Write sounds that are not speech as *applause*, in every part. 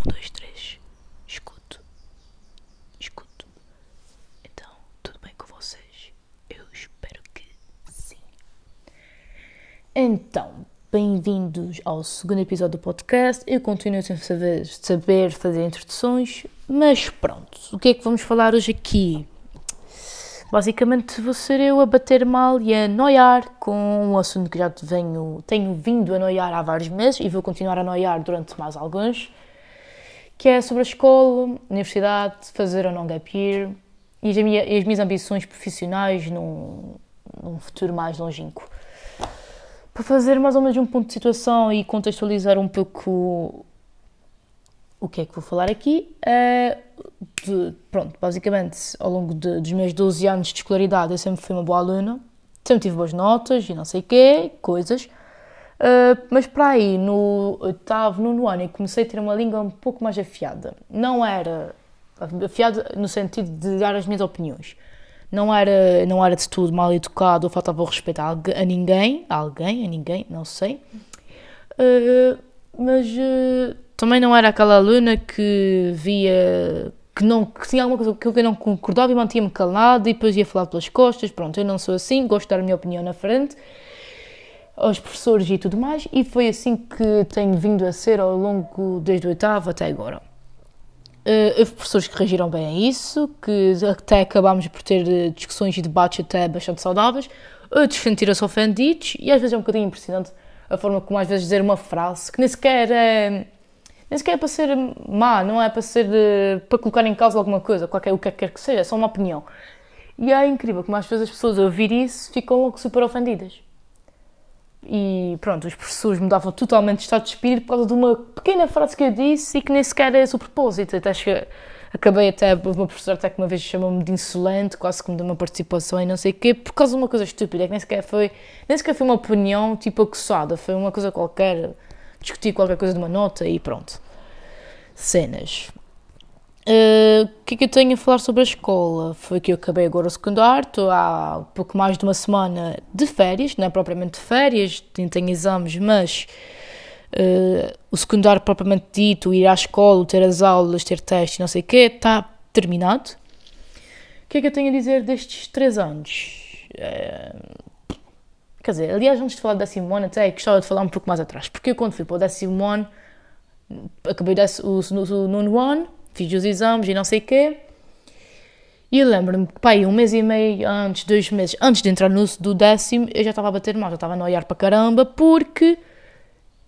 Um, dois, três. Escuto. Escuto. Então, tudo bem com vocês? Eu espero que sim. Então, bem-vindos ao segundo episódio do podcast. Eu continuo sem saber, saber fazer introduções, mas pronto. O que é que vamos falar hoje aqui? Basicamente vou ser eu a bater mal e a noiar com um assunto que já venho, tenho vindo a noiar há vários meses e vou continuar a noiar durante mais alguns, que é sobre a escola, universidade, fazer ou não gap year e as, minhas, as minhas ambições profissionais num, num futuro mais longínquo. Para fazer mais ou menos um ponto de situação e contextualizar um pouco o que é que vou falar aqui, é de, pronto, basicamente, ao longo de, dos meus 12 anos de escolaridade, eu sempre fui uma boa aluna, sempre tive boas notas e não sei o quê, coisas. Uh, mas para aí, no oitavo, no ano, eu comecei a ter uma língua um pouco mais afiada. Não era afiada no sentido de dar as minhas opiniões. Não era, não era de tudo mal educado ou faltava o respeito a, a ninguém, a alguém, a ninguém, não sei. Uh, mas uh, também não era aquela aluna que via que, não, que tinha alguma coisa que eu não concordava e mantinha-me calado e depois ia falar pelas costas. Pronto, eu não sou assim, gosto de dar a minha opinião na frente aos professores e tudo mais, e foi assim que tenho vindo a ser ao longo desde o oitavo até agora. Uh, houve professores que reagiram bem a isso, que até acabámos por ter eh, discussões e debates até bastante saudáveis, outros sentiram-se ofendidos, e às vezes é um bocadinho impressionante a forma como às vezes dizer uma frase que nem sequer é nem sequer é para ser má, não é para ser uh, para colocar em causa alguma coisa, qualquer, o que quer que seja, é só uma opinião. E é incrível como às vezes as pessoas a ouvir isso ficam logo super ofendidas. E pronto, os professores mudavam totalmente de estado de espírito por causa de uma pequena frase que eu disse e que nem sequer é esse o propósito. Até que acabei até, uma professora até que uma vez chamou-me de insolente, quase que me deu uma participação e não sei o quê, por causa de uma coisa estúpida, que nem sequer foi, nem sequer foi uma opinião tipo acossada, foi uma coisa qualquer discutir qualquer coisa de uma nota e pronto. Cenas. Uh, o que é que eu tenho a falar sobre a escola? Foi que eu acabei agora o secundário, estou há pouco mais de uma semana de férias, não é propriamente de férias, tenho exames, mas uh, o secundário propriamente dito, ir à escola, ter as aulas, ter testes, não sei o quê, está terminado. O que é que eu tenho a dizer destes três anos? Uh, Quer dizer, aliás, antes de falar do décimo ano, até gostava de falar um pouco mais atrás, porque eu quando fui para o décimo ano, acabei o nono ano, fiz os exames e não sei o quê, e eu lembro-me que, pai, um mês e meio antes, dois meses antes de entrar no do décimo, eu já estava a bater mal, já estava a noiar para caramba, porque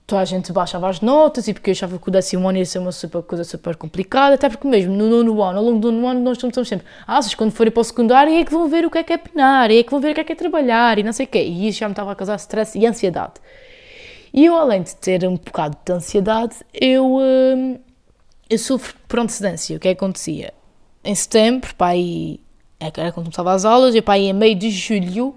toda a gente baixava as notas e porque eu achava que o décimo ano ia ser uma super, coisa super complicada, até porque mesmo no nono ano, ao longo do nono ano, nós estamos sempre, ah, vocês quando forem para o secundário é que vão ver o que é que é penar, é que vão ver o que é que é trabalhar e não sei o quê. E isso já me estava a causar stress e ansiedade. E eu, além de ter um bocado de ansiedade, eu, hum, eu sofro por antecedência. O que é que acontecia? Em setembro, pai, era quando começava as aulas, e pai, em meio de julho,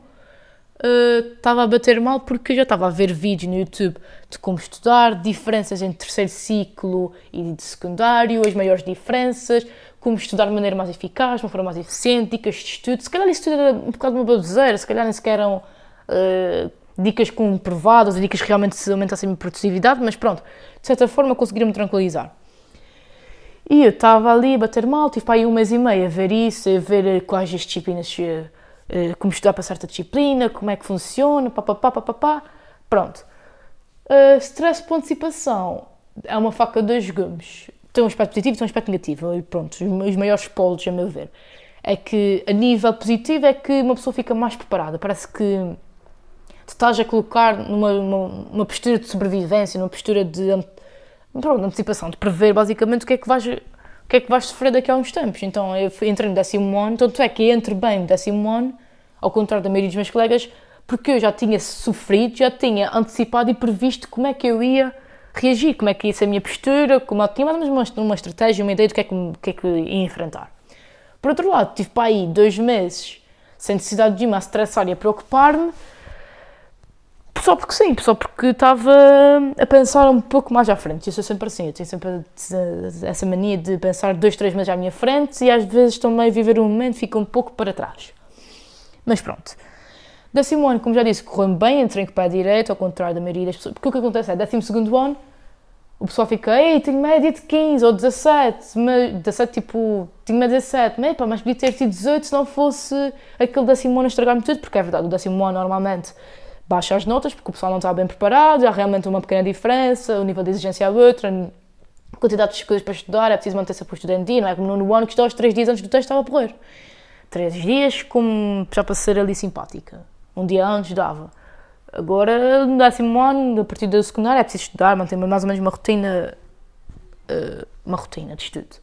estava uh, a bater mal porque eu já estava a ver vídeos no YouTube de como estudar, diferenças entre terceiro ciclo e de secundário, as maiores diferenças, como estudar de maneira mais eficaz, de uma forma mais eficiente, dicas de estudo. Se calhar isso tudo era um bocado uma baboseira, se calhar nem sequer eram uh, dicas comprovadas, dicas que realmente aumentassem a produtividade, mas pronto, de certa forma conseguiram-me tranquilizar. E eu estava ali a bater mal, tive para aí um mês e meio a ver isso, a ver quais as disciplinas eh, como estudar para certa disciplina, como é que funciona, papapá, papapá. Pronto. Stress por antecipação é uma faca de dois gumes. Tem um aspecto positivo e tem um aspecto negativo. E pronto, os maiores polos, a meu ver. É que a nível positivo é que uma pessoa fica mais preparada. Parece que te estás a colocar numa, numa postura de sobrevivência, numa postura de, pronto, antecipação, de prever basicamente o que é que vais o que é que vais sofrer daqui a uns tempos. Então eu entrei no décimo ano, tanto é que entre bem no décimo ano, ao contrário da maioria dos meus colegas, porque eu já tinha sofrido, já tinha antecipado e previsto como é que eu ia reagir, como é que ia ser a minha postura, como eu tinha mais ou menos uma, estratégia, uma ideia do que é que, que, é que ia enfrentar. Por outro lado, tive para aí dois meses sem necessidade de uma a estressar e a preocupar-me, só porque sim, só porque estava a pensar um pouco mais à frente. Eu sou sempre assim, eu tenho sempre essa mania de pensar dois, três meses à minminha frente e às vezes também viver um momento fica um pouco para trás. Mas pronto. Décimo ano, como já disse, correu bem, entrei o pé direito, ao contrário da maioria das pessoas. Porque o que acontece é, décimo segundo ano, o pessoal fica, ei, tenho média de 15 ou 17, mas, 17 tipo, tinha média de 17, mas, pá, mas podia ter tido 18 se não fosse aquele décimo ano estragar-me tudo, porque é verdade, o décimo ano normalmente baixa as notas, porque o pessoal não está bem preparado, há realmente uma pequena diferença, o nível de exigência é outro, a quantidade de coisas para estudar, é preciso manter-se em dia, não é como no ano que estudava três dias antes do teste estava a porrer. Três dias, como já para ser ali simpática. Um dia antes dava. Agora, no décimo ano, a partir da secundária, é preciso estudar, manter mais ou menos uma rotina, eh, uma rotina de estudo.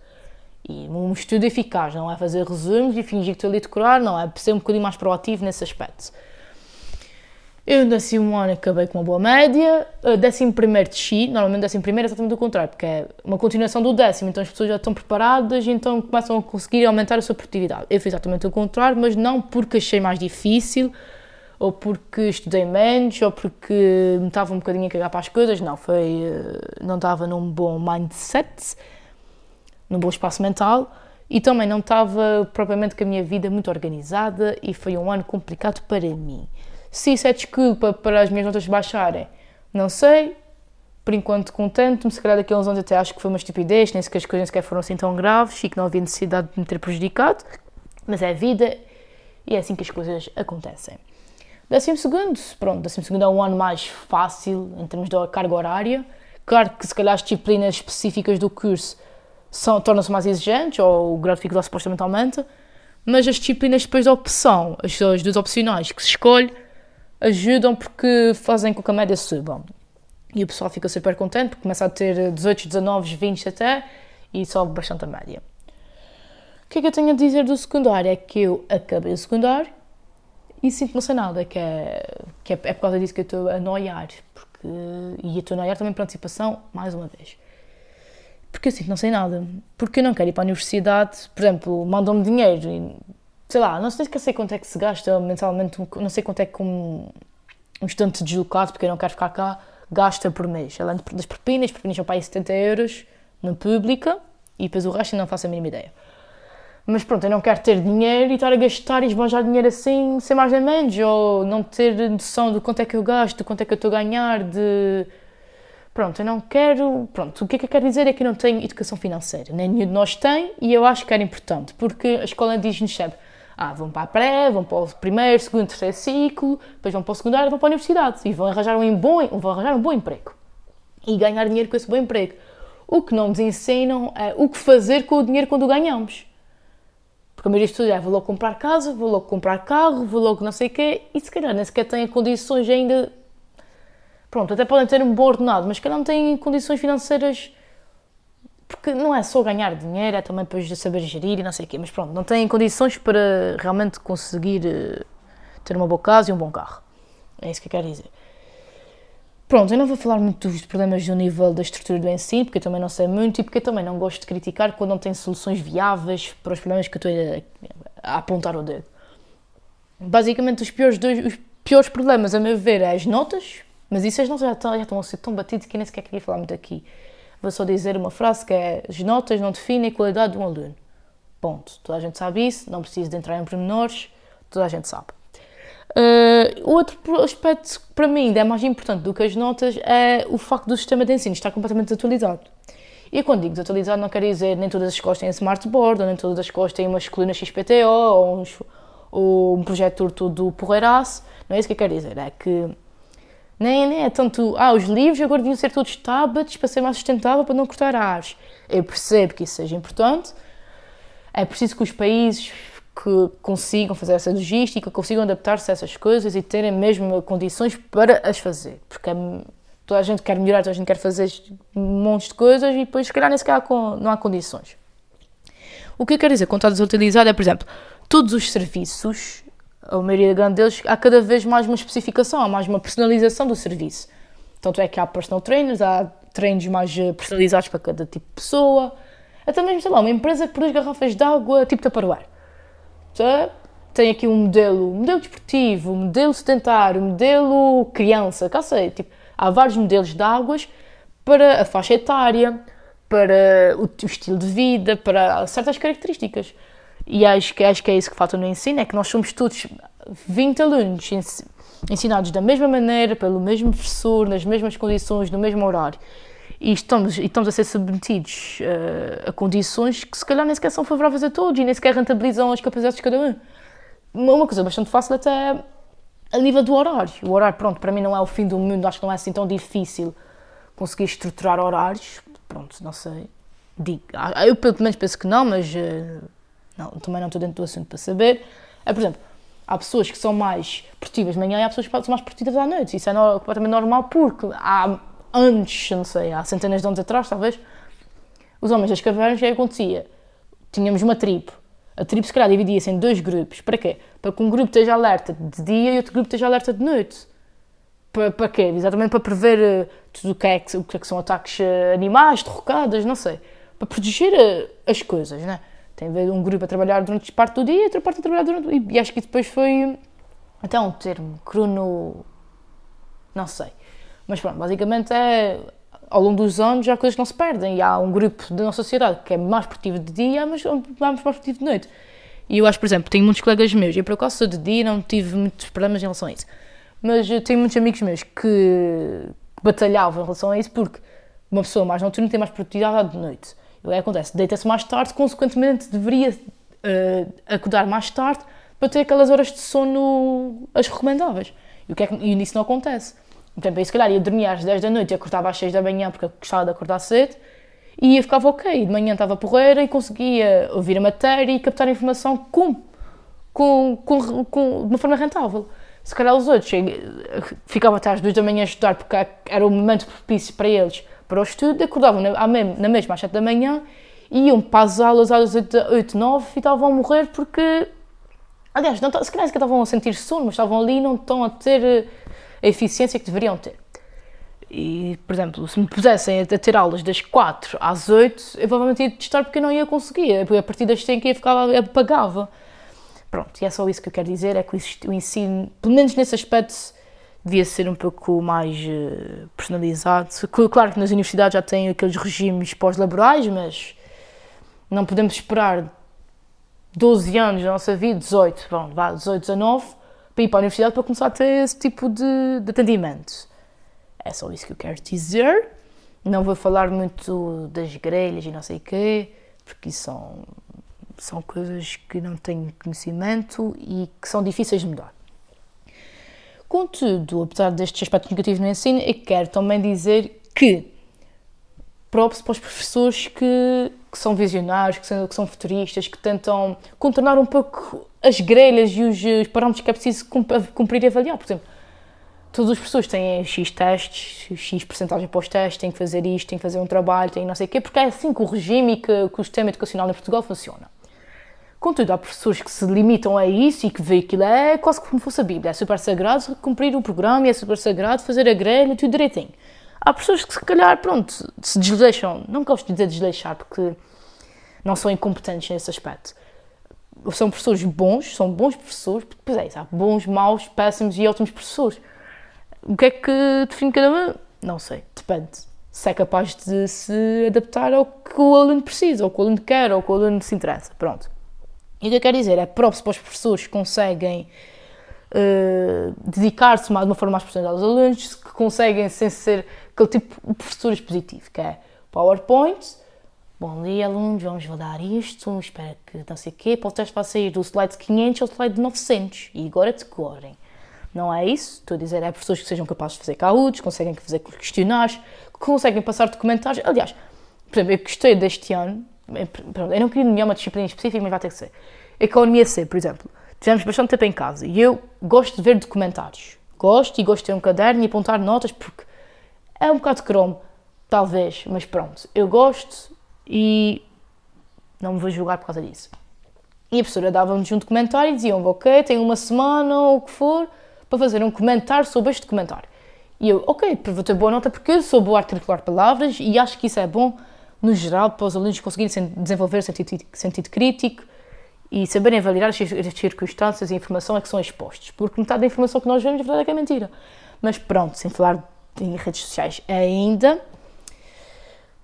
E um estudo eficaz, não é fazer resumos e fingir que estou ali a decorar, não, é ser um bocadinho mais proativo nesse aspecto. Eu no décimo ano acabei com uma boa média, décimo primeiro desci, normalmente décimo primeiro é exatamente o contrário, porque é uma continuação do décimo, então as pessoas já estão preparadas e então começam a conseguir aumentar a sua produtividade. Eu fiz exatamente o contrário, mas não porque achei mais difícil, ou porque estudei menos, ou porque me estava um bocadinho a cagar para as coisas, não, foi, eh, não estava num bom mindset, num bom espaço mental, e também não estava propriamente com a minha vida muito organizada, e foi um ano complicado para mim. Se isso é desculpa para as minhas notas baixarem, não sei, por enquanto contente-me, se calhar daqui a uns anos até acho que foi uma estupidez, nem sequer as coisas sequer foram assim tão graves e que não havia necessidade de me ter prejudicado, mas é vida e é assim que as coisas acontecem. Décimo segundo, pronto, décimo segundo é um ano mais fácil em termos da carga horária. Claro que se calhar as disciplinas específicas do curso tornam-se mais exigentes ou o grau de supostamente aumenta, mas as disciplinas depois da opção, as, as duas opcionais que se escolhe, ajudam porque fazem com que a média suba. E o pessoal fica super contente porque começa a ter 18, 19, 20 até e sobe bastante a média. O que é que eu tenho a dizer do secundário? É que eu acabei o secundário e sinto-me sem nada, que é, que é, é, por causa disso que eu estou a noiar. Porque, e eu estou a noiar também por antecipação, mais uma vez. Porque eu sinto não sei nada. Porque eu não quero ir para a universidade, por exemplo, mandam-me dinheiro sei lá, não sei, sei quanto é que se gasta mensalmente, não sei quanto é que um, um estudante deslocado, porque eu não quero ficar cá, gasta por mês. Além das propinas, propinas são para aí 70 euros na pública e depois o resto eu não faço a mínima ideia. Mas pronto, eu não quero ter dinheiro e estar a gastar e esbanjar dinheiro assim, sem mais nem menos, ou não ter noção de quanto é que eu gasto, de quanto é que eu estou a ganhar, de. Pronto, eu não quero. Pronto, o que é que eu quero dizer é que eu não tenho educação financeira. Nem nenhum de nós tem e eu acho que era importante, porque a escola diz-nos sempre: ah, vão para a pré, vão para o primeiro, segundo, terceiro ciclo, depois vão para o secundário, vão para a universidade e vão arranjar um bom, vão arranjar um bom emprego e ganhar dinheiro com esse bom emprego. O que não nos ensinam é o que fazer com o dinheiro quando o ganhamos. Porque a maioria das pessoas é, vou logo comprar casa, vou logo comprar carro, vou logo não sei o quê, e se calhar nem sequer têm condições ainda. Pronto, até podem ter um bom ordenado, mas se calhar não têm condições financeiras. Porque não é só ganhar dinheiro, é também depois de saber gerir e não sei o quê, mas pronto, não têm condições para realmente conseguir eh, ter uma boa casa e um bom carro. É isso que eu quero dizer. Pronto, eu não vou falar muito dos problemas do nível da estrutura do ensino, porque eu também não sei muito e porque eu também não gosto de criticar quando não tem soluções viáveis para os problemas que eu estou a, a apontar o dedo. Basicamente, os piores, dois, os piores problemas, a meu ver, é as notas, mas isso as notas já estão, já estão a ser tão batidas que nem sequer queria falar muito aqui. Vou só dizer uma frase que é: as notas não definem a qualidade de um aluno. Ponto. Toda a gente sabe isso, não preciso de entrar em pormenores, toda a gente sabe. Uh, outro aspecto que para mim é mais importante do que as notas é o facto do sistema de ensino estar completamente desatualizado. E quando digo desatualizado, não quero dizer nem todas as escolas têm smartboard, ou nem todas as escolas têm umas colunas XPTO, ou, uns, ou um projetor todo porreiraço. Não é isso que eu quero dizer. É que nem, nem é tanto. Ah, os livros agora deviam ser todos tablets para ser mais sustentável, para não cortar ares. Eu percebo que isso seja importante. É preciso que os países que consigam fazer essa logística, consigam adaptar-se a essas coisas e terem mesmo condições para as fazer. Porque é, toda a gente quer melhorar, toda a gente quer fazer um monte de coisas e depois, se calhar, nem sequer não há condições. O que eu quero dizer com está desutilizado é, por exemplo, todos os serviços, a maioria grande deles, há cada vez mais uma especificação, há mais uma personalização do serviço. Tanto é que há personal trainers, há treinos mais eh, personalizados para cada tipo de pessoa. Até mesmo, sei lá, uma empresa que produz garrafas de água tipo Tupperware tem aqui um modelo, modelo desportivo, modelo sedentário, modelo criança, cá sei, tipo, há vários modelos de águas para a faixa etária, para o, estilo de vida, para certas características. E acho que, acho que é isso que falta no ensino, é que nós somos todos 20 alunos ensinados da mesma maneira, pelo mesmo professor, nas mesmas condições, no mesmo horário. e estamos, e estamos a ser submetidos uh, a condições que se calhar nem sequer são favoráveis a todos e nem sequer rentabilizam as capacidades de cada um. Uma coisa bastante fácil até a nível do horário. O horário, pronto, para mim não é o fim do mundo, acho que não é assim tão difícil conseguir estruturar horários. Pronto, não sei. Digo, ah, eu pelo menos penso que não, mas uh, não, também não estou dentro do assunto para saber. É, por exemplo, há pessoas que são mais produtivas de manhã e há pessoas que são mais produtivas à noite. Isso é completamente normal porque há anos, não sei, há centenas de anos atrás, talvez, os homens das cavernas, o que é acontecia? Tínhamos uma tribo. A tribo, se calhar, dividia-se em dois grupos. Para quê? Para que um grupo esteja alerta de dia e outro grupo esteja alerta de noite. Para, para quê? Exatamente para prever uh, tudo o que, é que, o que, é que são ataques uh, animais, derrocadas, não sei. Para proteger uh, as coisas, né? Tem um grupo a trabalhar durante parte do dia e outra parte a trabalhar durante... E, e acho que depois foi até um termo, crono... não sei mas pronto, basicamente é ao longo dos anos há coisas que não se perdem e há um grupo da nossa sociedade que é mais produtivo de dia, mas mais produtivo de noite. E eu acho, por exemplo, tenho muitos colegas meus, e por acaso sou de dia não tive muitos problemas em relação a isso, mas eu tenho muitos amigos meus que batalhavam em relação a isso porque uma pessoa mais noturna tem mais produtividade de noite. Que acontece? Deita-se mais tarde, consequentemente deveria uh, acordar mais tarde para ter aquelas horas de sono as recomendáveis. E, o que é que, e isso não acontece. Então, aí, se calhar ia dormir às 10 da noite e acordava às 6 da manhã porque gostava de acordar cedo e ia ficava ok. De manhã estava porreira e conseguia ouvir a matéria e captar a informação com, com, com, com, de uma forma rentável. Se calhar os outros ficavam até às 2 da manhã a estudar porque era o momento propício para eles para o estudo, acordavam na, na mesma às 7 da manhã iam para as aulas às 8, 8 9 e estavam a morrer porque, aliás, não, se calhar estavam a sentir sono, mas estavam ali e não estão a ter a eficiência que deveriam ter. E, por exemplo, se me pusessem a ter aulas das 4 às 8, eu provavelmente ia testar porque eu não ia conseguir, a partir das 5 eu ficava, apagava. Pronto, e é só isso que eu quero dizer, é que o ensino, pelo menos nesse aspecto, devia ser um pouco mais uh, personalizado. Claro que nas universidades já têm aqueles regimes pós-laborais, mas não podemos esperar 12 anos da nossa vida, 18, bom, vá, 18, 19, para ir para a universidade para começar a ter esse tipo de, de atendimento. É só isso que eu quero dizer. Não vou falar muito das grelhas e não sei o quê, porque são, são coisas que não tenho conhecimento e que são difíceis de mudar. Contudo, apesar destes aspectos negativos no ensino, eu quero também dizer que props para os professores que, que são visionários, que são, que são futuristas, que tentam contornar um pouco as grelhas e os, os parâmetros que é preciso cumprir e avaliar. Por exemplo, todas as pessoas têm X testes, X porcentagem para os testes, têm que fazer isto, têm que fazer um trabalho, têm não sei o quê, porque é assim que o regime e que, que o sistema educacional em Portugal funciona. Contudo, há professores que se limitam a isso e que veem aquilo é quase como fosse a Bíblia. É super sagrado cumprir o programa, é super sagrado fazer a grelha, tudo direitinho. Há pessoas que se calhar, pronto, se desleixam, não gosto de dizer desleixar porque não são incompetentes nesse aspecto, são professores bons, são bons professores, porque pois é, há bons, maus, péssimos e ótimos professores. O que é que define cada um? Não sei, depende. Se é capaz de se adaptar ao que o aluno precisa, ao que o aluno quer, ao que o aluno se interessa. Pronto. E o que eu quero dizer é próprio para os professores que conseguem uh, dedicar-se de uma forma mais profissional aos alunos, que conseguem sem ser aquele tipo de professor expositivo, que é PowerPoint, Bom dia, alunos, vamos validar isto, espero que não sei o quê. Para o teste sair do slide 500 ao slide 900 e agora decorem. Não é isso, estou a dizer, é pessoas que sejam capazes de fazer caudos, conseguem fazer questionários, que conseguem passar documentários. Aliás, por exemplo, eu gostei deste ano, eu não queria nenhuma disciplina específica, mas vai ter que ser. Economia C, por exemplo. Tivemos bastante tempo em casa e eu gosto de ver documentários. Gosto e gosto de ter um caderno e apontar notas porque é um bocado cromo, talvez, mas pronto. Eu gosto e não me vou julgar por causa disso. E a professora dava-nos um documentário e diziam ok, tenho uma semana ou o que for para fazer um comentário sobre este documentário. E eu, ok, vou ter boa nota porque eu sou boa a articular palavras e acho que isso é bom, no geral, para os alunos conseguirem desenvolver sentido, sentido crítico e saberem avaliar as circunstâncias e a informação a que são expostos. Porque metade da informação que nós vemos, a verdade é que é mentira. Mas pronto, sem falar em redes sociais ainda,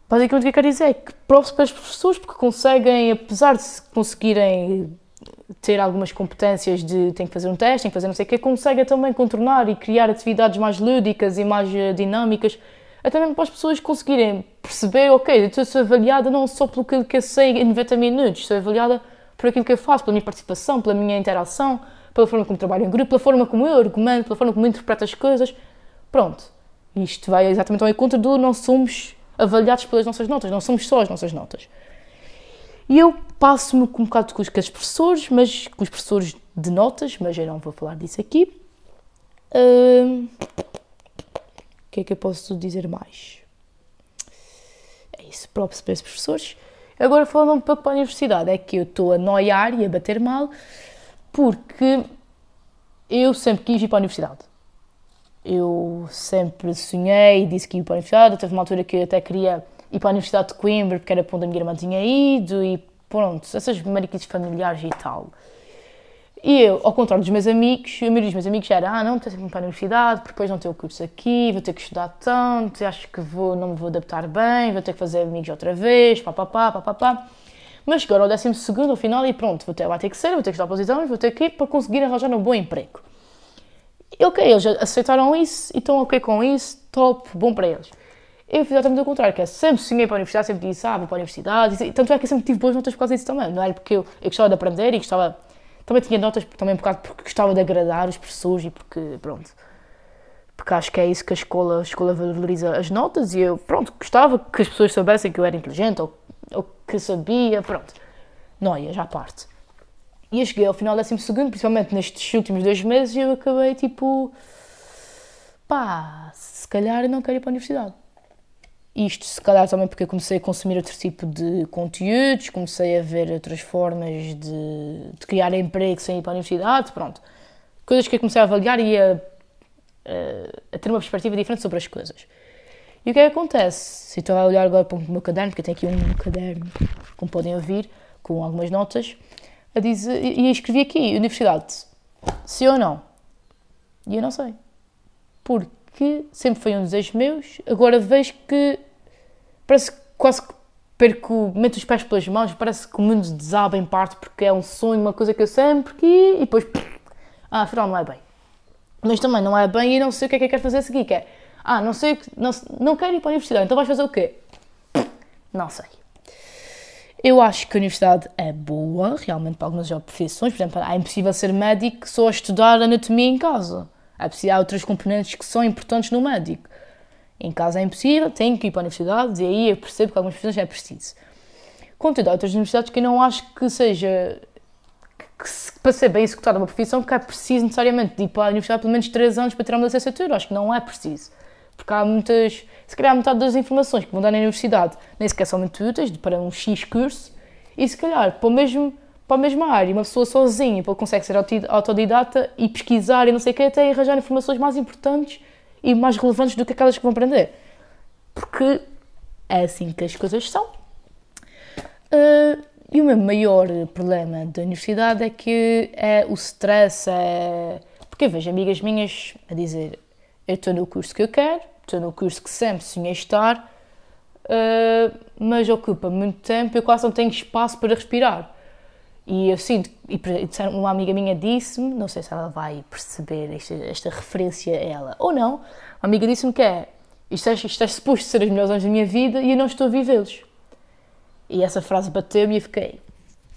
Basicamente o que eu quero dizer é que props para as pessoas porque conseguem, apesar de conseguirem ter algumas competências de tem que fazer um teste, tem que fazer não sei o quê, conseguem também contornar e criar atividades mais lúdicas e mais eh, dinâmicas até mesmo para as pessoas conseguirem perceber, ok, eu sou avaliada não só pelo que eu sei em 90 minutos, sou avaliada por aquilo que eu faço, pela minha participação, pela minha interação, pela forma como trabalho em grupo, pela forma como eu argumento, pela forma como interpreto as coisas. Pronto. Isto vai exatamente ao encontro do não somos avaliados pelas nossas notas, não somos só as nossas notas. E eu passo-me um bocado com os, com os professores, mas com os professores de notas, mas eu não vou falar disso aqui. Uh, o que é que eu posso dizer mais? É isso, próprio para os professores. Agora, falando para a universidade, é que eu estou a noiar e a bater mal porque eu sempre quis ir para a universidade. Eu sempre sonhei e disse que ia para a universidade. Teve uma altura que eu até queria ir para a Universidade de Coimbra, porque era para onde a minha irmã tinha ido, e pronto, essas mariquices familiares e tal. E eu, ao contrário dos meus amigos, a maioria dos meus amigos era, ah, não, tenho que ir para a universidade, porque depois não tenho o curso aqui, vou ter que estudar tanto, acho que vou, não me vou adaptar bem, vou ter que fazer amigos outra vez, papapá, papapá. Mas chegaram ao décimo segundo, ao final, e pronto, vou ter, vai ter que ser, vou ter que estudar para vou ter que ir para conseguir arranjar um bom emprego. E ok, eles aceitaram isso e estão ok com isso, top, bom para eles. Eu fiz exatamente o contrário, que é sempre sonhei para a universidade, sempre disse, ah, vou para a universidade, e, tanto é que eu sempre tive boas notas por causa disso também, não era porque eu, eu gostava de aprender e gostava também tinha notas também um bocado porque gostava de agradar os professores e porque, pronto, porque acho que é isso que a escola, a escola valoriza as notas e eu, pronto, gostava que as pessoas soubessem que eu era inteligente ou, ou que sabia, pronto. Não ia, já parte. E eu cheguei ao final do décimo segundo, principalmente nestes últimos dois meses, e eu acabei tipo, pá, se calhar não quero ir para a universidade. Isto, se calhar, também porque eu comecei a consumir outro tipo de conteúdos, comecei a ver outras formas de, de criar emprego sem ir para a universidade, pronto. Coisas que eu comecei a avaliar e a, a, a ter uma perspectiva diferente sobre as coisas. E o que é que acontece? Se estou a olhar agora para o meu caderno, porque eu tenho aqui um caderno, como podem ouvir, com algumas notas, a dizer, e escrevi aqui, universidade, sim ou não? E eu não sei. Porque sempre foi um desejo meus, agora vejo que parece quase que perco, meto os pés pelas mãos, parece que o mundo desaba em parte porque é um sonho, uma coisa que eu sempre quis e depois, ah, afinal não é bem. Mas também não é bem e não sei o que é que eu quero fazer a seguir, que é, ah, não sei, não, não quero ir para a universidade, então vais fazer o quê? Não sei. Eu acho que a universidade é boa, realmente, para algumas profissões. Por exemplo, é impossível ser médico só a estudar anatomia em casa. É há outras componentes que são importantes no médico. Em casa é impossível, tenho que ir para a universidade e aí eu percebo que algumas profissões é preciso. Contudo, há outras universidades que eu não acho que seja. Que, para ser bem executada uma profissão, que é preciso necessariamente ir para a universidade pelo menos 3 anos para tirar uma licenciatura. Acho que não é preciso. Porque há muitas. Se calhar metade das informações que vão dar na universidade nem sequer são muito úteis para um X curso e se calhar para, o mesmo, para a mesma área, uma pessoa sozinha consegue ser autodidata e pesquisar e não sei o que, até arranjar informações mais importantes e mais relevantes do que aquelas que vão aprender. Porque é assim que as coisas são. Uh, e o meu maior problema da universidade é que é o stress, é... Porque eu vejo amigas minhas a dizer eu estou no curso que eu quero, estou no curso que sempre sonhei estar, uh, mas ocupa muito tempo e eu quase não tenho espaço para respirar. E eu sinto, e uma amiga minha disse-me, não sei se ela vai perceber esta, esta referência a ela ou não, uma amiga disse-me que é isto, é isto é suposto ser os melhores anos da minha vida e eu não estou a vivê-los. E essa frase bateu-me e eu fiquei,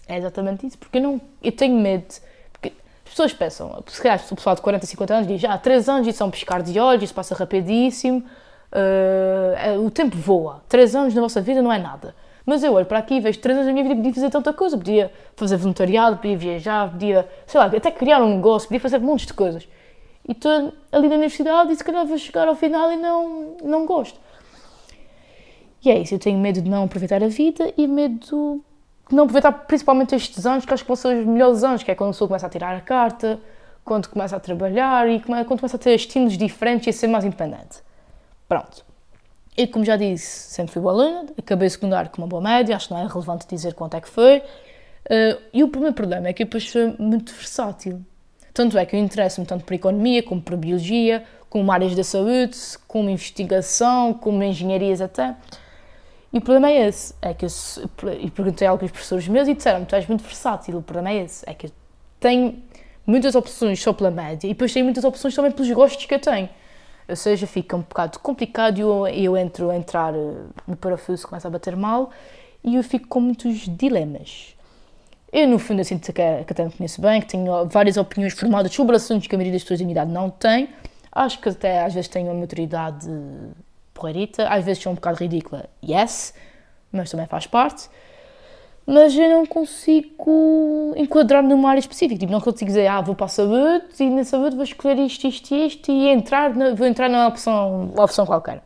é exatamente isso, porque eu, não, eu tenho medo, porque as pessoas pensam, se calhar o pessoal de 40, 50 anos diz, ah, 3 anos isso é um piscar de olhos, isso passa rapidíssimo, uh, o tempo voa, 3 anos na vossa vida não é nada. Mas eu olho para aqui e vejo três anos da minha vida podia fazer tanta coisa. Podia fazer voluntariado, podia viajar, podia, sei lá, até criar um negócio, podia fazer montes de coisas. E estou ali na universidade e se calhar vou chegar ao final e não, não gosto. E é isso, eu tenho medo de não aproveitar a vida e medo de não aproveitar principalmente estes anos, que acho que vão ser os melhores anos, que é quando a pessoa começa a tirar a carta, quando começa a trabalhar e quando começa a ter estilos diferentes e a ser mais independente. Pronto. E como já disse, sempre fui boa aluna, acabei o secundário com uma boa média, acho que não é relevante dizer quanto é que foi. Uh, e o primeiro problema é que eu depois sou muito versátil. Tanto é que eu interesso-me tanto por economia, como por biologia, como áreas da saúde, como investigação, como engenharias até. E o problema é esse, é que eu, e perguntei a alguns professores meus e disseram-me, tu és muito versátil, o problema é esse, é que eu tenho muitas opções só pela média e depois tenho muitas opções também pelos gostos que eu tenho. Ou seja, fica um bocado complicado e eu, eu entro a entrar eh, no parafuso, começa a bater mal e eu fico com muitos dilemas. Eu, no fundo, eu sinto que, que até me conheço bem, que tenho várias opiniões formadas sobre assuntos que a maioria das pessoas da minha idade não tem. Acho que até às vezes tenho uma maturidade porreirita, às vezes sou um bocado ridícula, yes, mas também faz parte mas eu não consigo enquadrar-me numa área específica. Tipo, não consigo dizer, ah, vou para a saúde e na saúde vou escolher isto, isto e isto e entrar na, vou entrar numa opção, opção qualquer.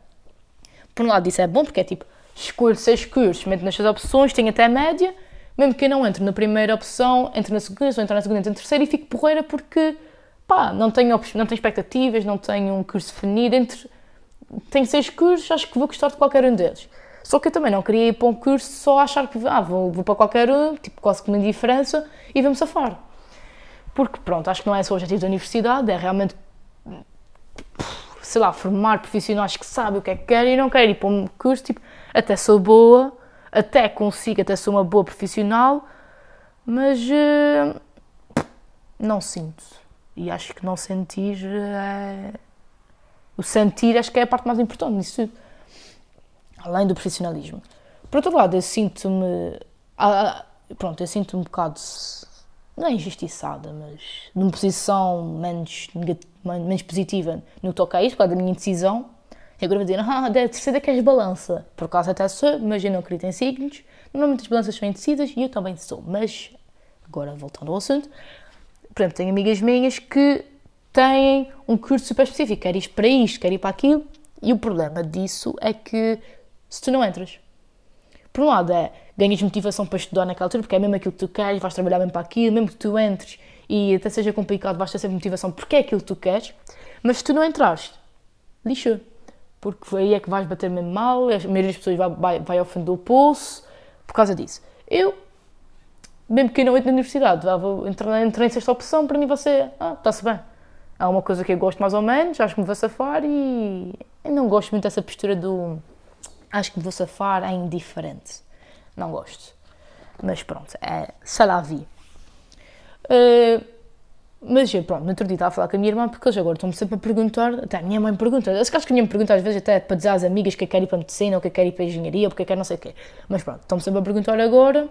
Por um lado, isso é bom porque é tipo, escolho seis cursos, meto nestas opções, tenho até a média, mesmo que eu não entre na primeira opção, entre na segunda, se entrar na segunda, entre na terceira e fico porreira porque, pá, não tenho, não tenho expectativas, não tenho um curso definido, entre, tenho seis cursos, acho que vou gostar de qualquer um deles. Só que eu também não queria ir para um curso só achar que ah, vou, vou para qualquer um, tipo, quase que uma indiferença, e vamos safar. Porque, pronto, acho que não é esse o objetivo da universidade, é realmente, sei lá, formar profissionais que sabem o que é que querem e não querem ir para um curso, tipo, até sou boa, até consigo, até sou uma boa profissional, mas uh, não sinto. E acho que não sentir é... O sentir acho que é a parte mais importante nisso tudo além do profissionalismo. Por outro lado, eu sinto-me. Ah, pronto, eu sinto-me um bocado. Não é injustiçada, mas numa posição menos, menos positiva no que toca a isto, por causa da minha indecisão. E agora vou dizer, *laughs* ah, deve ser que és balança. Por causa até sou, mas eu não acredito em signos. Normalmente as balanças são indecisas e eu também sou. Mas, agora voltando ao assunto, exemplo, tenho amigas minhas que têm um curso super específico, quer ir para isto, quer ir para aquilo, e o problema disso é que se tu não entras. Por um lado é, ganhas motivação para estudar naquela altura, porque é mesmo aquilo que tu queres, vais trabalhar mesmo para aquilo, mesmo que tu entres e até seja complicado, vais ter sempre motivação porque é aquilo que tu queres, mas se tu não entrares, lixo. Porque aí é que vais bater mesmo mal, a maioria das pessoas vai, vai, vai ao fundo do pulso por causa disso. Eu, mesmo que eu não entre na universidade, entrar, entrei nessa opção, para mim você, ah, está-se bem. Há uma coisa que eu gosto mais ou menos, acho que me vou safar e eu não gosto muito dessa postura do acho que vou safar, é indiferente. Não gosto. Mas pronto, é c'est la vie. Uh, mas pronto, no outro dia estava a falar com a minha irmã porque eles agora estão-me sempre a perguntar, até a minha mãe pergunta, acho que a minha mãe pergunta às vezes até para dizer às amigas que quer ir para medicina ou que quer ir para engenharia ou porque quer não sei o quê. Mas pronto, estão-me sempre a perguntar agora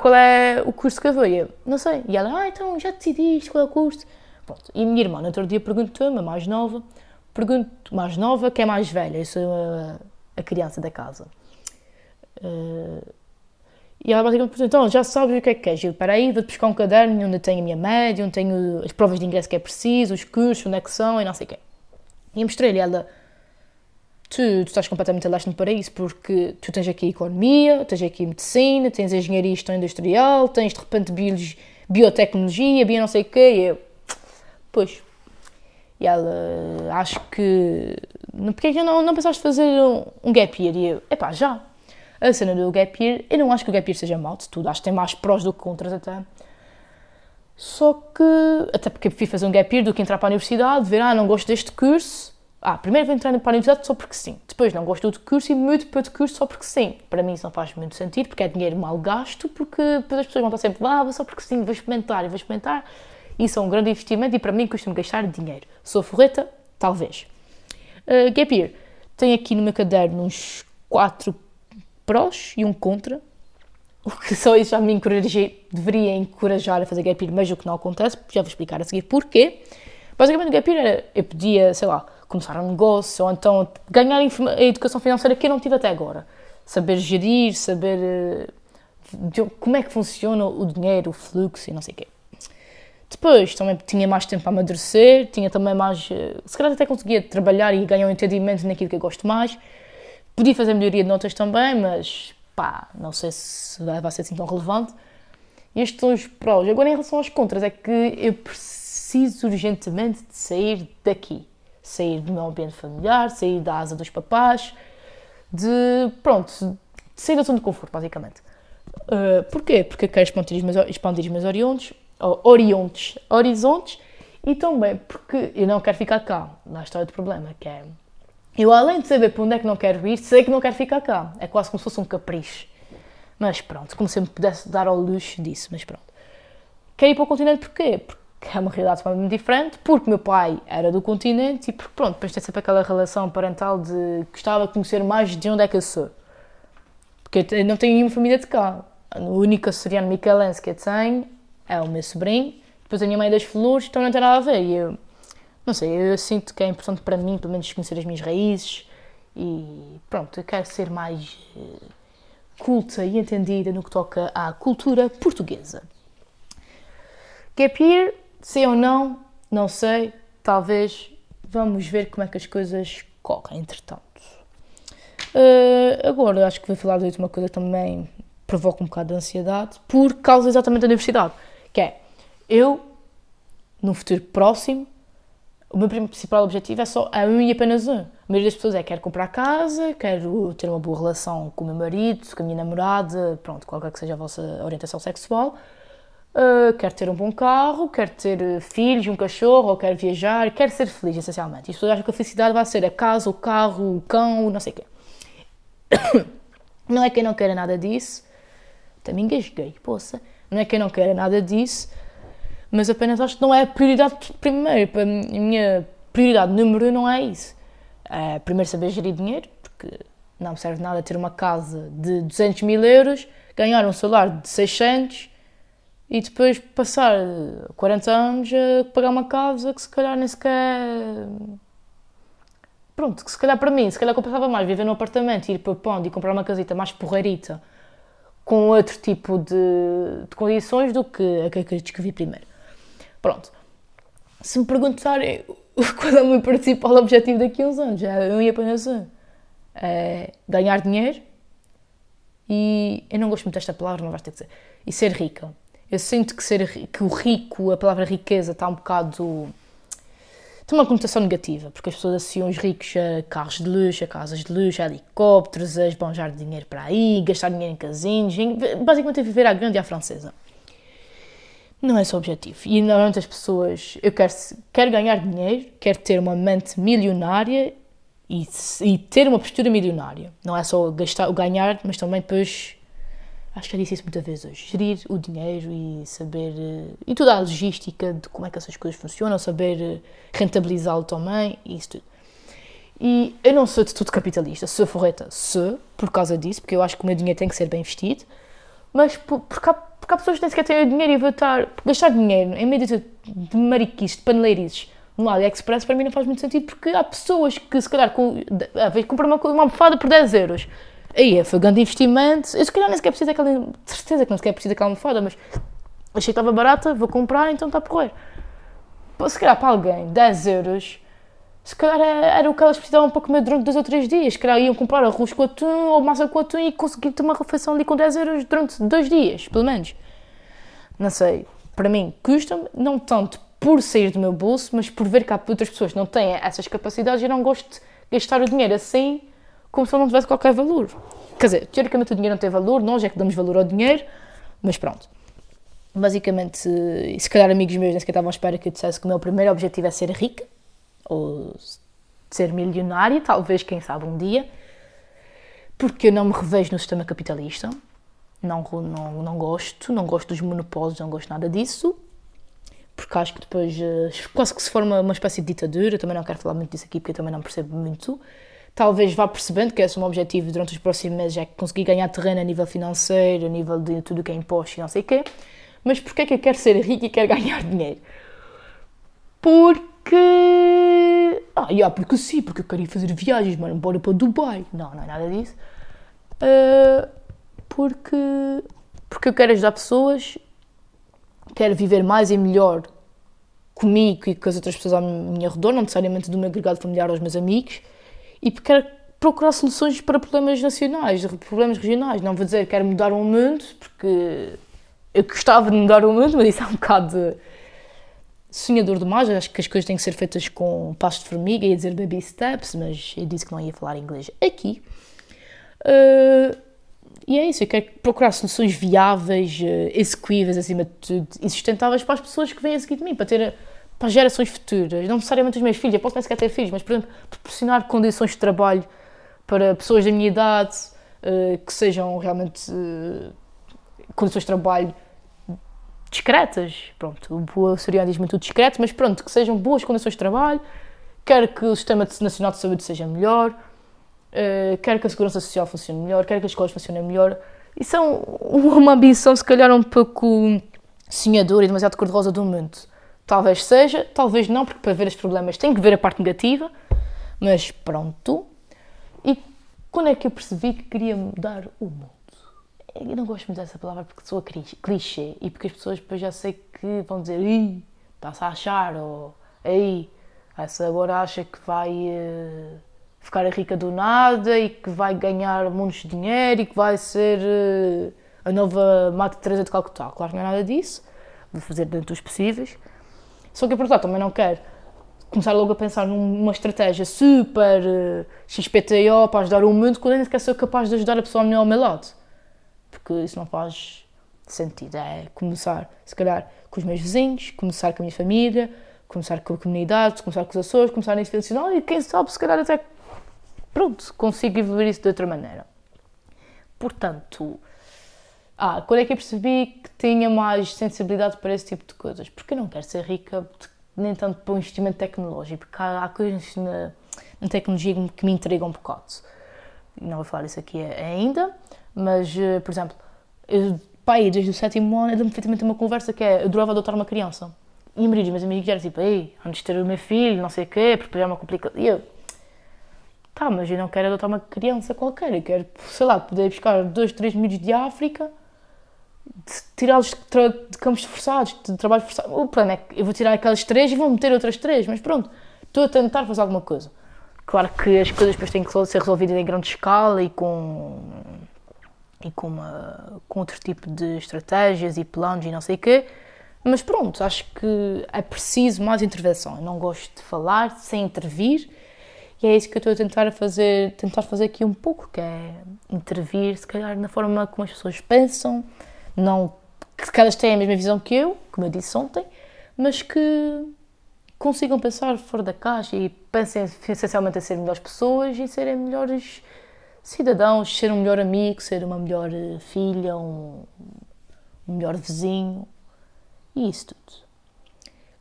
qual é o curso que eu vou. Eu, não sei. E ela, ah, então já decidiste qual é o curso? Pronto. E a minha irmã no outro dia perguntou-me, a mais nova, Pergunto mais nova, que é mais velha, eu sou a, a criança da casa. Uh, e ela basicamente perguntou, então, já sabes o que é que queres? Eu, peraí, vou-te buscar um caderno onde tenho a minha média, onde tenho as provas de ingresso que é preciso, os cursos, onde é que são e não sei o quê. E mostrei-lhe ela, tu, tu estás completamente alastre para isso, porque tu tens aqui economia, tens aqui medicina, tens engenharia e gestão industrial, tens de repente biotecnologia, bio não sei o quê, e eu, pois, e ela, acho que. Porquê é que não, não pensaste fazer um, um gap year? E eu, epá, já. A cena do gap year, eu não acho que o gap year seja mau de tudo, acho que tem mais prós do que contras até. Só que, até porque prefiro fazer um gap year do que entrar para a universidade, ver, ah, não gosto deste curso. Ah, primeiro vou entrar para a universidade só porque sim. Depois não gosto do curso e mudo para outro curso só porque sim. Para mim isso não faz muito sentido, porque é dinheiro mal gasto, porque depois as pessoas vão estar sempre, ah, só porque sim, vou experimentar e vou experimentar. Isso é um grande investimento e para mim custa-me gastar dinheiro. Sou forreta? Talvez. Uh, gap year. Tenho aqui no meu caderno uns 4 prós e um contra. O que só isso já me encorajei, deveria encorajar a fazer gap year, mas o que não acontece, já vou explicar a seguir porquê. Basicamente, o gap year era, eu podia, sei lá, começar um negócio ou então ganhar a educação financeira que eu não tive até agora. Saber gerir, saber uh, como é que funciona o dinheiro, o fluxo e não sei o quê. Depois também tinha mais tempo para amadurecer, tinha também mais. Eh, se calhar até conseguia trabalhar e ganhar um entendimento naquilo que eu gosto mais. Podia fazer melhoria de notas também, mas pá, não sei se vai ser assim tão relevante. E estes são os prós. Agora, em relação às contras, é que eu preciso urgentemente de sair daqui. Sair do meu ambiente familiar, sair da asa dos papás, de. pronto, de sair da zona de conforto, basicamente. Uh, porquê? Porque eu quero expandir os meus, expandir os meus horizontes, horizontes, e também porque eu não quero ficar cá. Lá está outro problema, que é... Eu, além de saber para onde é que não quero ir, sei que não quero ficar cá. É quase como se fosse um capricho. Mas pronto, como se eu me pudesse dar ao luxo disso, mas pronto. Quero ir para o continente porquê? Porque que é uma realidade completamente diferente, porque meu pai era do continente e porque, pronto, depois tem sempre aquela relação parental de gostava de conhecer mais de onde é que eu sou. Porque eu não tenho nenhuma família de cá. A única açoriano micalense que eu tenho é o meu sobrinho, depois a minha mãe é das flores, então não tem nada a ver. E eu, não sei, eu sinto que é importante para mim, pelo menos, conhecer as minhas raízes e, pronto, eu quero ser mais uh, culta e entendida no que toca à cultura portuguesa. Gap year, sim ou não, não sei, talvez, vamos ver como é que as coisas correm, entretanto. Uh, agora, acho que vou falar de uma coisa que também provoca um bocado de ansiedade, por causa exatamente da universidade, que é, eu, no futuro próximo, o meu principal objetivo é só a um e apenas um. A maioria das pessoas é quero comprar casa, quero ter uma boa relação com o meu marido, com a minha namorada, pronto, qualquer que seja a vossa orientação sexual, Uh, quero ter um bom carro, quero ter uh, filhos, um cachorro, ou quero viajar, quero ser feliz, essencialmente. E as pessoas acham que a felicidade vai ser a casa, o carro, o cão, não sei o quê. *coughs* Não é que eu não queira nada disso, também engasguei, poça. Não é que eu não queira nada disso, mas apenas acho que não é a prioridade primeiro. A minha prioridade número um não é isso. É primeiro saber gerir dinheiro, porque não me serve nada ter uma casa de 200 mil euros, ganhar um salário de 600 e depois passar 40 anos a pagar uma casa que se calhar nem sequer. Pronto, que se calhar para mim, se calhar compensava mais viver num apartamento, ir para o Pondo e comprar uma casita mais porreirita com outro tipo de, de condições do que a que eu vi primeiro. Pronto. Se me perguntarem qual *laughs* é o meu principal objetivo daqui a uns anos, é eu ia apenas um. É ganhar dinheiro e eu não gosto muito desta palavra, não vais ter que dizer. E ser rica eu sinto que, ser, que o rico, a palavra riqueza, está um bocado. Tem uma conotação negativa, porque as pessoas associam os ricos a carros de luxo, a casas de luxo, a helicópteros, a esbanjar dinheiro para aí, gastar dinheiro em casinos, basicamente a viver à grande e à francesa. Não é esse o objetivo. E normalmente as pessoas. Eu quero, quero ganhar dinheiro, quero ter uma mente milionária e, e ter uma postura milionária. Não é só gastar, ganhar, mas também depois acho que já disse isso muitas vezes hoje, gerir o dinheiro e saber, eh, e toda a logística de como é que essas coisas funcionam, saber eh, rentabilizá-lo também, isso tudo. E eu não sou de tudo capitalista, sou forreta, sou, por causa disso, porque eu acho que o meu dinheiro tem que ser bem investido, mas porque há, porque há pessoas que nem sequer têm o dinheiro e estar, gastar dinheiro em meio de, de mariquices, de paneleirices, no AliExpress, para mim não faz muito sentido, porque há pessoas que se calhar com, a, comprar uma, uma almofada por 10 euros, Aí foi grande investimento. Eu se calhar nem sequer preciso daquela. Certeza que não sequer preciso daquela almofada, mas achei que estava barata, vou comprar, então está a porrer. Se calhar para alguém, 10 euros, se calhar era o que elas precisavam para comer durante dois ou três dias. Se calhar iam comprar arroz com atum ou massa com atum e conseguir ter uma refeição ali com 10 euros durante dois dias, pelo menos. Não sei, para mim custa-me, não tanto por sair do meu bolso, mas por ver que há outras pessoas que não têm essas capacidades e não gosto de gastar o dinheiro assim como se ele não tivesse qualquer valor. Quer dizer, teoricamente o dinheiro não tem valor, nós é que damos valor ao dinheiro, mas pronto. Basicamente, se calhar amigos meus nem sequer estavam à espera que eu dissesse que o meu primeiro objetivo é ser rica, ou ser milionária, talvez, quem sabe, um dia, porque eu não me revejo no sistema capitalista, não, não, não gosto, não gosto dos monopólios, não gosto nada disso, porque acho que depois eh, quase que se forma uma espécie de ditadura, eu também não quero falar muito disso aqui porque eu também não percebo muito, talvez vá percebendo que esse é o meu objetivo durante os próximos meses, é conseguir ganhar terreno a nível financeiro, a nível de tudo que é imposto e não sei o quê. Mas porquê é que eu quero ser rico e quero ganhar dinheiro? Porque... Ah, yeah, porque sim, porque eu quero ir fazer viagens, mano, bora para Dubai. Não, não é nada disso. Uh, porque... Porque eu quero ajudar pessoas, quero viver mais e melhor comigo e com as outras pessoas ao meu redor, não necessariamente do meu agregado familiar aos meus amigos, e procurar soluções para problemas nacionais, problemas regionais. Não vou dizer que quero mudar o mundo, porque eu gostava de mudar o mundo, mas isso é um bocado sonhador demais. Acho que as coisas têm que ser feitas com passos de formiga, ia dizer baby steps, mas eu disse que não ia falar inglês aqui. Uh, e é isso, eu quero procurar soluções viáveis, uh, execuíveis acima de tudo e sustentáveis para as pessoas que vêm a seguir de mim, para ter para gerações futuras, não necessariamente os meus filhos, eu posso nem sequer ter filhos, mas, por exemplo, proporcionar condições de trabalho para pessoas da minha idade uh, que sejam realmente uh, condições de trabalho discretas, pronto, o serial diz muito discreto, mas pronto, que sejam boas condições de trabalho, quer que o Sistema Nacional de Saúde seja melhor, uh, quer que a Segurança Social funcione melhor, quer que as escolas funcionem melhor. Isso é um, uma ambição, se calhar, um pouco sonhadora e demasiado cor-de-rosa do mundo. Talvez seja, talvez não, porque para ver os problemas tem que ver a parte negativa, mas pronto. E quando é que eu percebi que queria mudar o mundo? Eu não gosto muito dessa palavra porque sou clichê e porque as pessoas depois já sei que vão dizer Ih, está-se a achar, ou Ei, essa agora acha que vai uh, ficar rica do nada e que vai ganhar muitos de dinheiro e que vai ser uh, a nova Mata Teresa de Calcutá. Claro que não é nada disso, vou fazer dentro dos possíveis. Só que, portanto, também não quero começar logo a pensar numa estratégia super uh, XPTO para ajudar o mundo quando ainda quer ser capaz de ajudar a pessoa melhor ao meu lado. Porque isso não faz sentido. É começar, se calhar, com os meus vizinhos, começar com a minha família, começar com a comunidade, começar com os Açores, começar na institucional e quem sabe, se calhar até, pronto, consigo evoluir isso de outra maneira. Portanto, ah, quando é que eu percebi que tinha mais sensibilidade para esse tipo de coisas? Porque eu não quero ser rica nem tanto para o investimento tecnológico, porque há, coisas na, na, tecnologia que me intrigam um bocado. Não vou falar isso aqui ainda, mas, eh, por exemplo, eu, pai, desde o sétimo ano, eu dei-me perfeitamente uma conversa que é, eu adorava adotar uma criança. E maioria dos meus amigos era tipo, ei, antes de ter o meu filho, não sei o quê, porque já é uma complicação. E eu, tá, mas eu não quero adotar uma criança qualquer, eu quero, sei lá, poder buscar dois, três miúdos de África, tirá-los de, de, campos forçados, de trabalho forçado. O plano é que eu vou tirar aquelas três e vou meter outras três, mas pronto, estou a tentar fazer alguma coisa. Claro que as coisas depois têm que ser resolvidas em grande escala e com e com, uma, com outro tipo de estratégias e planos e não sei o quê, mas pronto, acho que é preciso mais intervenção. Eu não gosto de falar sem intervir e é isso que eu estou a tentar fazer, tentar fazer aqui um pouco, que é intervir, se calhar, na forma como as pessoas pensam, não que elas têm a mesma visão que eu, como eu disse ontem, mas que consigam pensar fora da caixa e pensem essencialmente a ser melhores pessoas e serem melhores cidadãos, ser um melhor amigo, ser uma melhor filha, um, um melhor vizinho, e isso tudo.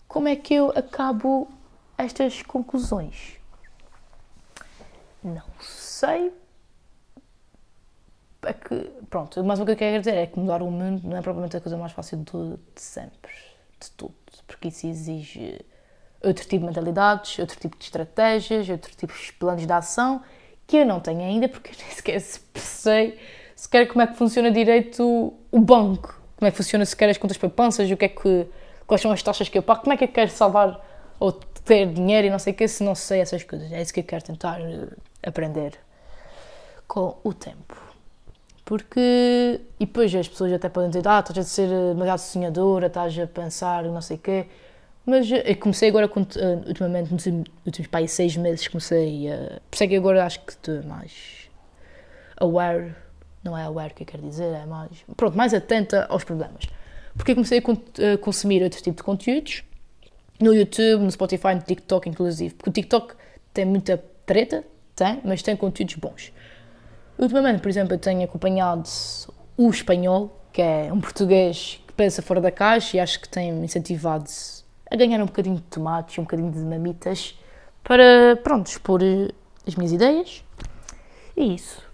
Como é que eu acabo estas conclusões? Não sei. É que, pronto, mas o que eu quero dizer é que mudar o mundo não é propriamente a coisa mais fácil de, de sempre, de tudo, porque isso exige outro tipo de mentalidades, outro tipo de estratégias, outro tipo de planos de ação que eu não tenho ainda porque eu nem sequer sei sequer como é que funciona direito o banco como é que funciona sequer as contas poupanças, o que é que, quais são as taxas que eu pago, como é que eu quero salvar ou ter dinheiro e não sei o que, se não sei essas coisas. É isso que eu quero tentar eh, aprender com o tempo. Porque, e depois as pessoas até podem dizer, ah, estás a ser demasiado sonhadora, estás a pensar não sei o quê, mas eu comecei agora, eh, ultimamente, nos últimos seis meses, comecei a... Por é que agora acho que estou mais aware não é aware que eu quero dizer, é mais, pronto, mais atenta aos problemas. Porque comecei a, consumir outro tipo de conteúdos, no YouTube, no Spotify, no TikTok inclusive, porque o TikTok tem muita treta, tem, mas tem conteúdos bons. Ultimamente, por exemplo, eu tenho acompanhado o espanhol, que é um português que pensa fora da caixa e acho que tem incentivado a ganhar um bocadinho de tomates, um bocadinho de mamitas, para, pronto, expor as minhas ideias. E isso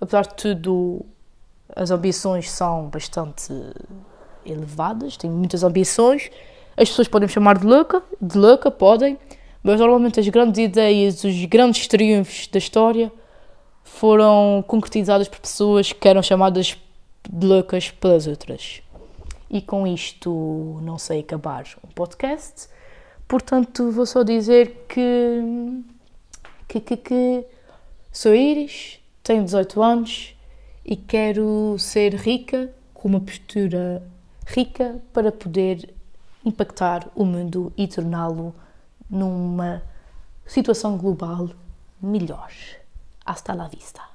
apesar de tudo, as ambições são bastante elevadas, tenho muitas ambições. As pessoas podem me chamar de louca, de louca, podem, mas normalmente as grandes ideias, os grandes triunfos da história foram concretizadas por pessoas que eram chamadas de loucas pelas outras. E com isto não sei acabar um podcast, portanto vou só dizer que, que, que, que sou Iris, tenho 18 anos e quero ser rica, com uma postura rica para poder impactar o mundo e torná-lo numa situação global melhor. Hasta la vista.